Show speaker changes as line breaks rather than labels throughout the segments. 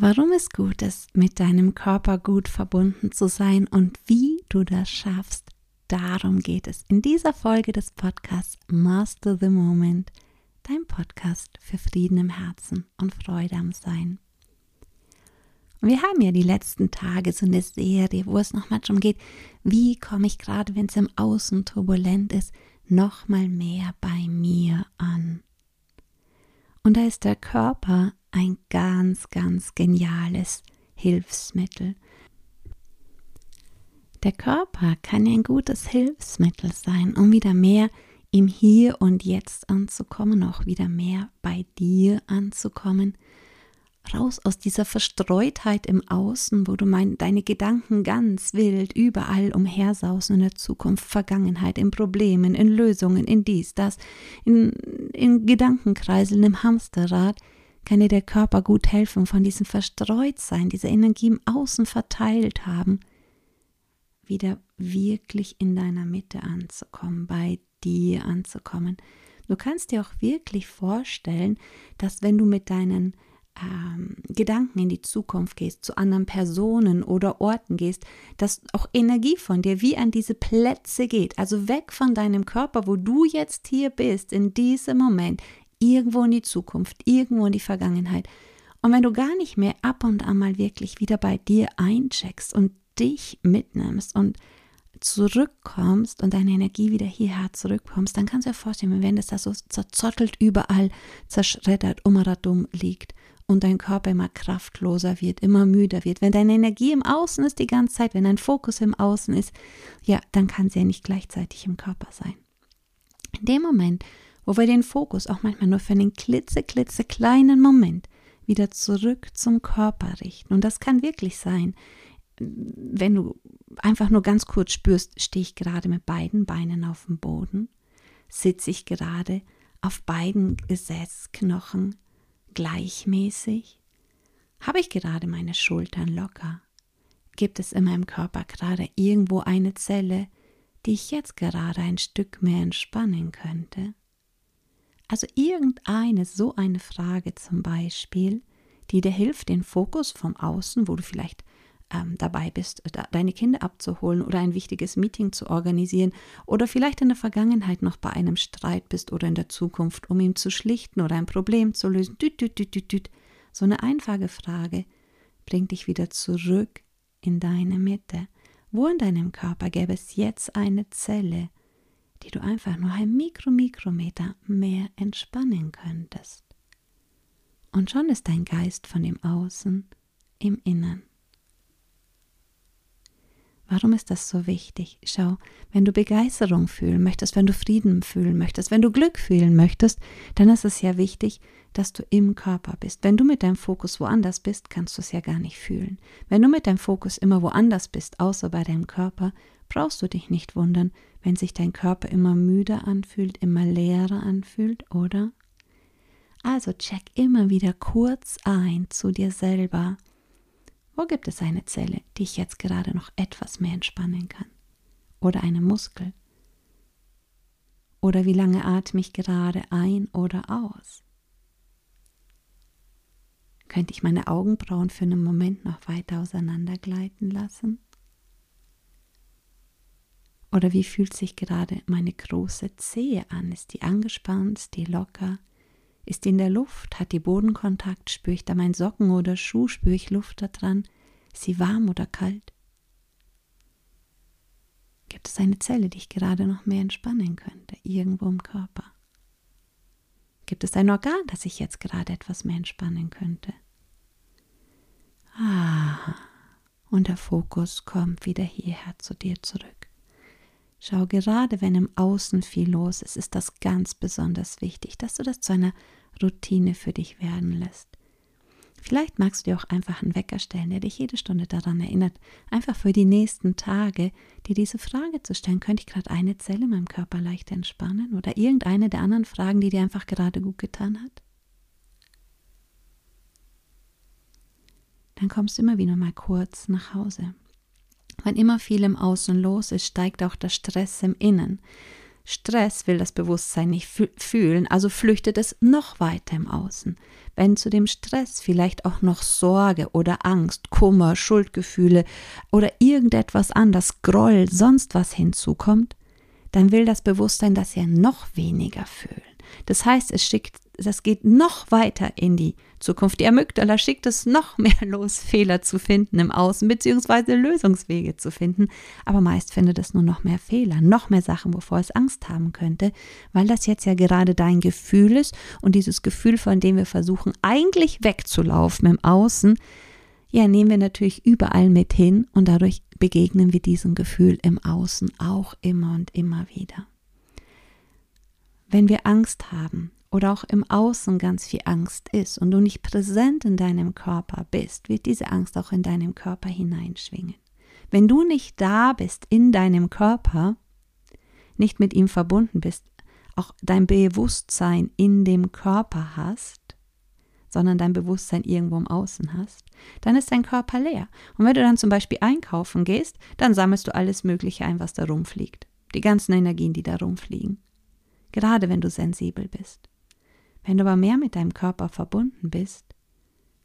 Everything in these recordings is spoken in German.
warum es gut ist, mit deinem Körper gut verbunden zu sein und wie du das schaffst. Darum geht es in dieser Folge des Podcasts Master the Moment, dein Podcast für Frieden im Herzen und Freude am Sein. wir haben ja die letzten Tage so eine Serie, wo es nochmal darum geht, wie komme ich gerade, wenn es im Außen turbulent ist, nochmal mehr bei mir an. Und da ist der Körper ein ganz, ganz geniales Hilfsmittel. Der Körper kann ein gutes Hilfsmittel sein, um wieder mehr im Hier und Jetzt anzukommen, auch wieder mehr bei dir anzukommen raus aus dieser Verstreutheit im Außen, wo du mein, deine Gedanken ganz wild überall umhersausen in der Zukunft, Vergangenheit, in Problemen, in Lösungen, in dies, das, in, in Gedankenkreiseln, im Hamsterrad, kann dir der Körper gut helfen, von diesem Verstreutsein, dieser Energie im Außen verteilt haben, wieder wirklich in deiner Mitte anzukommen, bei dir anzukommen. Du kannst dir auch wirklich vorstellen, dass wenn du mit deinen ähm, Gedanken in die Zukunft gehst, zu anderen Personen oder Orten gehst, dass auch Energie von dir wie an diese Plätze geht, also weg von deinem Körper, wo du jetzt hier bist, in diesem Moment, irgendwo in die Zukunft, irgendwo in die Vergangenheit. Und wenn du gar nicht mehr ab und an mal wirklich wieder bei dir eincheckst und dich mitnimmst und zurückkommst und deine Energie wieder hierher zurückkommst, dann kannst du dir vorstellen, wenn das da so zerzottelt überall, zerschreddert, um liegt und dein Körper immer kraftloser wird, immer müder wird. Wenn deine Energie im Außen ist die ganze Zeit, wenn dein Fokus im Außen ist, ja, dann kann sie ja nicht gleichzeitig im Körper sein. In dem Moment, wo wir den Fokus auch manchmal nur für einen klitze, klitze kleinen Moment wieder zurück zum Körper richten, und das kann wirklich sein, wenn du einfach nur ganz kurz spürst, stehe ich gerade mit beiden Beinen auf dem Boden, sitze ich gerade auf beiden Gesäßknochen, gleichmäßig? Habe ich gerade meine Schultern locker? Gibt es in meinem Körper gerade irgendwo eine Zelle, die ich jetzt gerade ein Stück mehr entspannen könnte? Also irgendeine so eine Frage zum Beispiel, die dir hilft, den Fokus vom Außen, wo du vielleicht ähm, dabei bist, deine Kinder abzuholen oder ein wichtiges Meeting zu organisieren oder vielleicht in der Vergangenheit noch bei einem Streit bist oder in der Zukunft, um ihn zu schlichten oder ein Problem zu lösen. Düt, düt, düt, düt, düt. So eine einfache Frage bringt dich wieder zurück in deine Mitte. Wo in deinem Körper gäbe es jetzt eine Zelle, die du einfach nur ein Mikromikrometer mehr entspannen könntest? Und schon ist dein Geist von dem Außen im Innern. Warum ist das so wichtig? Schau, wenn du Begeisterung fühlen möchtest, wenn du Frieden fühlen möchtest, wenn du Glück fühlen möchtest, dann ist es ja wichtig, dass du im Körper bist. Wenn du mit deinem Fokus woanders bist, kannst du es ja gar nicht fühlen. Wenn du mit deinem Fokus immer woanders bist, außer bei deinem Körper, brauchst du dich nicht wundern, wenn sich dein Körper immer müder anfühlt, immer leerer anfühlt, oder? Also check immer wieder kurz ein zu dir selber wo gibt es eine Zelle, die ich jetzt gerade noch etwas mehr entspannen kann? Oder einen Muskel? Oder wie lange atme ich gerade ein oder aus? Könnte ich meine Augenbrauen für einen Moment noch weiter auseinandergleiten lassen? Oder wie fühlt sich gerade meine große Zehe an? Ist die angespannt? Ist die locker? Ist in der Luft? Hat die Bodenkontakt? Spüre ich da meinen Socken oder Schuh? Spüre ich Luft da dran? Ist sie warm oder kalt? Gibt es eine Zelle, die ich gerade noch mehr entspannen könnte, irgendwo im Körper? Gibt es ein Organ, das ich jetzt gerade etwas mehr entspannen könnte? Ah, und der Fokus kommt wieder hierher zu dir zurück. Schau, gerade wenn im Außen viel los ist, ist das ganz besonders wichtig, dass du das zu einer Routine für dich werden lässt. Vielleicht magst du dir auch einfach einen Wecker stellen, der dich jede Stunde daran erinnert, einfach für die nächsten Tage dir diese Frage zu stellen, könnte ich gerade eine Zelle in meinem Körper leicht entspannen oder irgendeine der anderen Fragen, die dir einfach gerade gut getan hat? Dann kommst du immer wieder mal kurz nach Hause. Wenn immer viel im Außen los ist, steigt auch der Stress im Innen. Stress will das Bewusstsein nicht fühlen, also flüchtet es noch weiter im Außen. Wenn zu dem Stress vielleicht auch noch Sorge oder Angst, Kummer, Schuldgefühle oder irgendetwas anders, Groll, sonst was hinzukommt, dann will das Bewusstsein das ja noch weniger fühlen. Das heißt, es schickt das geht noch weiter in die Zukunft. Die Amygdala schickt es noch mehr los, Fehler zu finden im Außen, beziehungsweise Lösungswege zu finden. Aber meist findet es nur noch mehr Fehler, noch mehr Sachen, wovor es Angst haben könnte, weil das jetzt ja gerade dein Gefühl ist und dieses Gefühl, von dem wir versuchen, eigentlich wegzulaufen im Außen, ja, nehmen wir natürlich überall mit hin und dadurch begegnen wir diesem Gefühl im Außen auch immer und immer wieder. Wenn wir Angst haben, oder auch im Außen ganz viel Angst ist und du nicht präsent in deinem Körper bist, wird diese Angst auch in deinem Körper hineinschwingen. Wenn du nicht da bist in deinem Körper, nicht mit ihm verbunden bist, auch dein Bewusstsein in dem Körper hast, sondern dein Bewusstsein irgendwo im Außen hast, dann ist dein Körper leer. Und wenn du dann zum Beispiel einkaufen gehst, dann sammelst du alles Mögliche ein, was da rumfliegt. Die ganzen Energien, die da rumfliegen. Gerade wenn du sensibel bist. Wenn du aber mehr mit deinem Körper verbunden bist,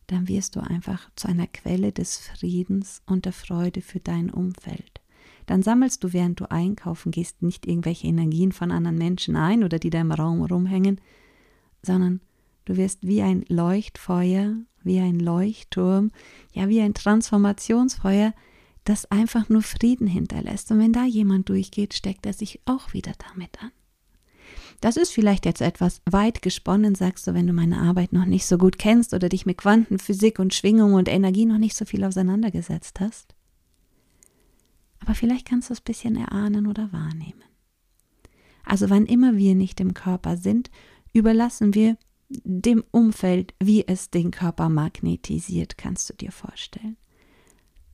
dann wirst du einfach zu einer Quelle des Friedens und der Freude für dein Umfeld. Dann sammelst du, während du einkaufen gehst, nicht irgendwelche Energien von anderen Menschen ein oder die da im Raum rumhängen, sondern du wirst wie ein Leuchtfeuer, wie ein Leuchtturm, ja wie ein Transformationsfeuer, das einfach nur Frieden hinterlässt. Und wenn da jemand durchgeht, steckt er sich auch wieder damit an. Das ist vielleicht jetzt etwas weit gesponnen, sagst du, wenn du meine Arbeit noch nicht so gut kennst oder dich mit Quantenphysik und Schwingung und Energie noch nicht so viel auseinandergesetzt hast. Aber vielleicht kannst du es ein bisschen erahnen oder wahrnehmen. Also wann immer wir nicht im Körper sind, überlassen wir dem Umfeld, wie es den Körper magnetisiert, kannst du dir vorstellen.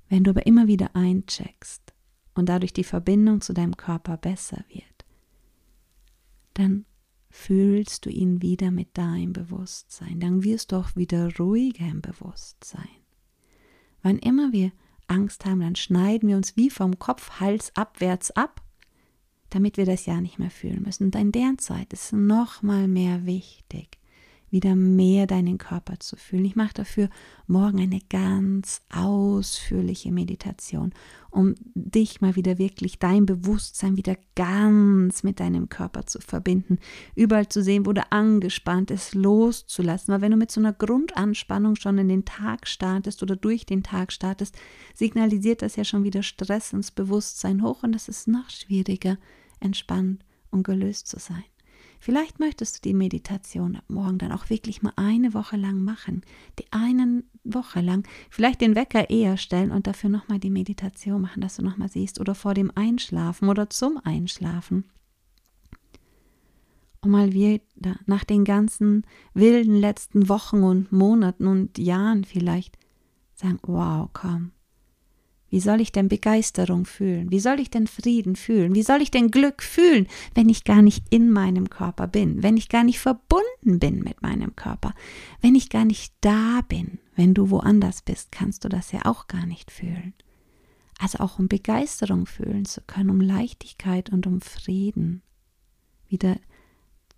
Wenn du aber immer wieder eincheckst und dadurch die Verbindung zu deinem Körper besser wird, dann fühlst du ihn wieder mit deinem Bewusstsein. Dann wirst du auch wieder ruhiger im Bewusstsein. Wann immer wir Angst haben, dann schneiden wir uns wie vom Kopf, Hals abwärts ab, damit wir das ja nicht mehr fühlen müssen. Und in der Zeit ist noch mal mehr wichtig, wieder mehr deinen Körper zu fühlen. Ich mache dafür morgen eine ganz ausführliche Meditation, um dich mal wieder wirklich, dein Bewusstsein wieder ganz mit deinem Körper zu verbinden, überall zu sehen, wo du angespannt ist, loszulassen. Weil wenn du mit so einer Grundanspannung schon in den Tag startest oder durch den Tag startest, signalisiert das ja schon wieder Stress ins Bewusstsein hoch und es ist noch schwieriger, entspannt und gelöst zu sein. Vielleicht möchtest du die Meditation ab morgen dann auch wirklich mal eine Woche lang machen. Die eine Woche lang. Vielleicht den Wecker eher stellen und dafür nochmal die Meditation machen, dass du nochmal siehst. Oder vor dem Einschlafen oder zum Einschlafen. Und mal wieder nach den ganzen wilden letzten Wochen und Monaten und Jahren vielleicht sagen, wow, komm, wie soll ich denn Begeisterung fühlen? Wie soll ich denn Frieden fühlen? Wie soll ich denn Glück fühlen, wenn ich gar nicht in meinem Körper bin, wenn ich gar nicht verbunden bin mit meinem Körper, wenn ich gar nicht da bin? Wenn du woanders bist, kannst du das ja auch gar nicht fühlen. Also auch um Begeisterung fühlen zu können, um Leichtigkeit und um Frieden wieder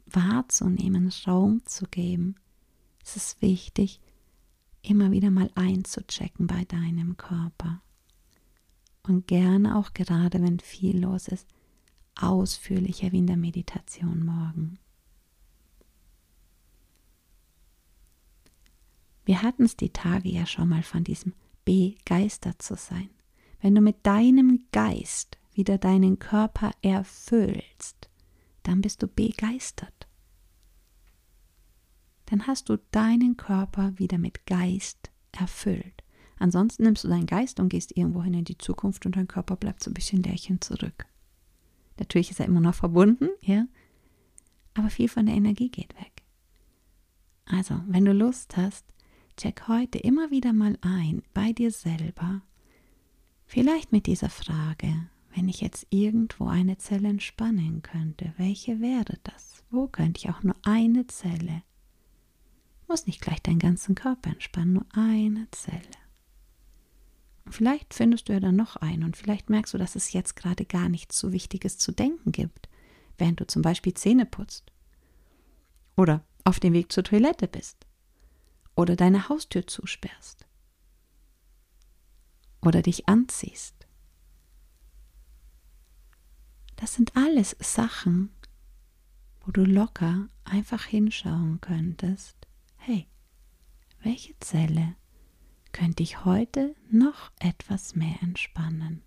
wahrzunehmen, Raum zu geben. Es ist wichtig, immer wieder mal einzuchecken bei deinem Körper und gerne auch gerade, wenn viel los ist, ausführlicher wie in der Meditation morgen. Wir hatten es die Tage ja schon mal von diesem begeistert zu sein. Wenn du mit deinem Geist wieder deinen Körper erfüllst, dann bist du begeistert. Dann hast du deinen Körper wieder mit Geist erfüllt. Ansonsten nimmst du deinen Geist und gehst irgendwohin in die Zukunft und dein Körper bleibt so ein bisschen Lärchen zurück. Natürlich ist er immer noch verbunden, ja, aber viel von der Energie geht weg. Also, wenn du Lust hast, check heute immer wieder mal ein bei dir selber. Vielleicht mit dieser Frage, wenn ich jetzt irgendwo eine Zelle entspannen könnte, welche wäre das? Wo könnte ich auch nur eine Zelle? Muss nicht gleich deinen ganzen Körper entspannen, nur eine Zelle. Vielleicht findest du ja dann noch einen und vielleicht merkst du, dass es jetzt gerade gar nichts so Wichtiges zu denken gibt. während du zum Beispiel Zähne putzt. Oder auf dem Weg zur Toilette bist. Oder deine Haustür zusperrst. Oder dich anziehst. Das sind alles Sachen, wo du locker einfach hinschauen könntest. Hey, welche Zelle könnte ich heute noch etwas mehr entspannen?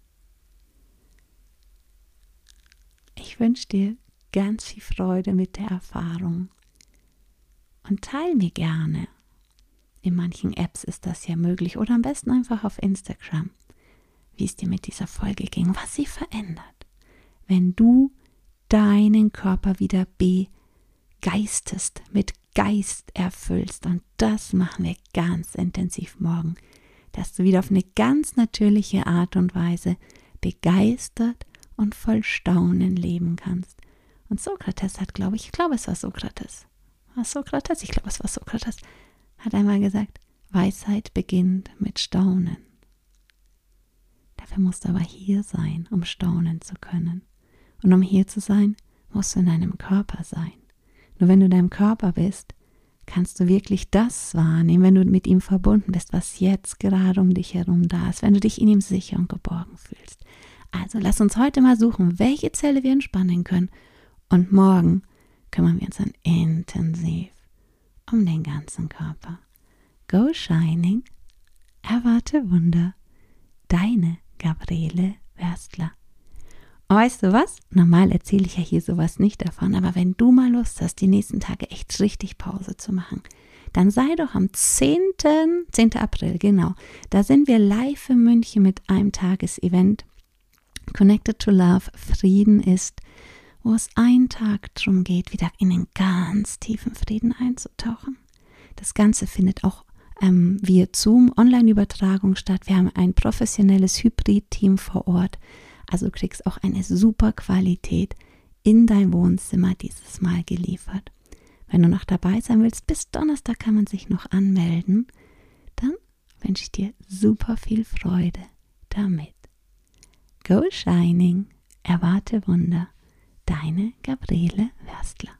Ich wünsche dir ganz viel Freude mit der Erfahrung und teile mir gerne. In manchen Apps ist das ja möglich oder am besten einfach auf Instagram, wie es dir mit dieser Folge ging, was sie verändert, wenn du deinen Körper wieder begeistest, mit Geist erfüllst. Und das machen wir ganz intensiv morgen, dass du wieder auf eine ganz natürliche Art und Weise begeistert und voll Staunen leben kannst. Und Sokrates hat, glaube ich, ich glaube, es war Sokrates. War Sokrates? Ich glaube, es war Sokrates. Hat einmal gesagt, Weisheit beginnt mit Staunen. Dafür musst du aber hier sein, um staunen zu können. Und um hier zu sein, musst du in deinem Körper sein. Nur wenn du in deinem Körper bist, kannst du wirklich das wahrnehmen, wenn du mit ihm verbunden bist, was jetzt gerade um dich herum da ist, wenn du dich in ihm sicher und geborgen fühlst. Also lass uns heute mal suchen, welche Zelle wir entspannen können. Und morgen kümmern wir uns dann intensiv um den ganzen Körper. Go Shining, erwarte Wunder. Deine Gabriele Werstler. Weißt du was? Normal erzähle ich ja hier sowas nicht davon, aber wenn du mal Lust hast, die nächsten Tage echt richtig Pause zu machen, dann sei doch am 10. 10. April, genau. Da sind wir live in München mit einem Tagesevent Connected to Love, Frieden ist, wo es einen Tag darum geht, wieder in den ganz tiefen Frieden einzutauchen. Das Ganze findet auch ähm, via Zoom Online-Übertragung statt. Wir haben ein professionelles Hybrid-Team vor Ort. Also du kriegst auch eine super Qualität in dein Wohnzimmer dieses Mal geliefert. Wenn du noch dabei sein willst, bis Donnerstag kann man sich noch anmelden. Dann wünsche ich dir super viel Freude damit. Go Shining, erwarte Wunder. Deine Gabriele Werstler.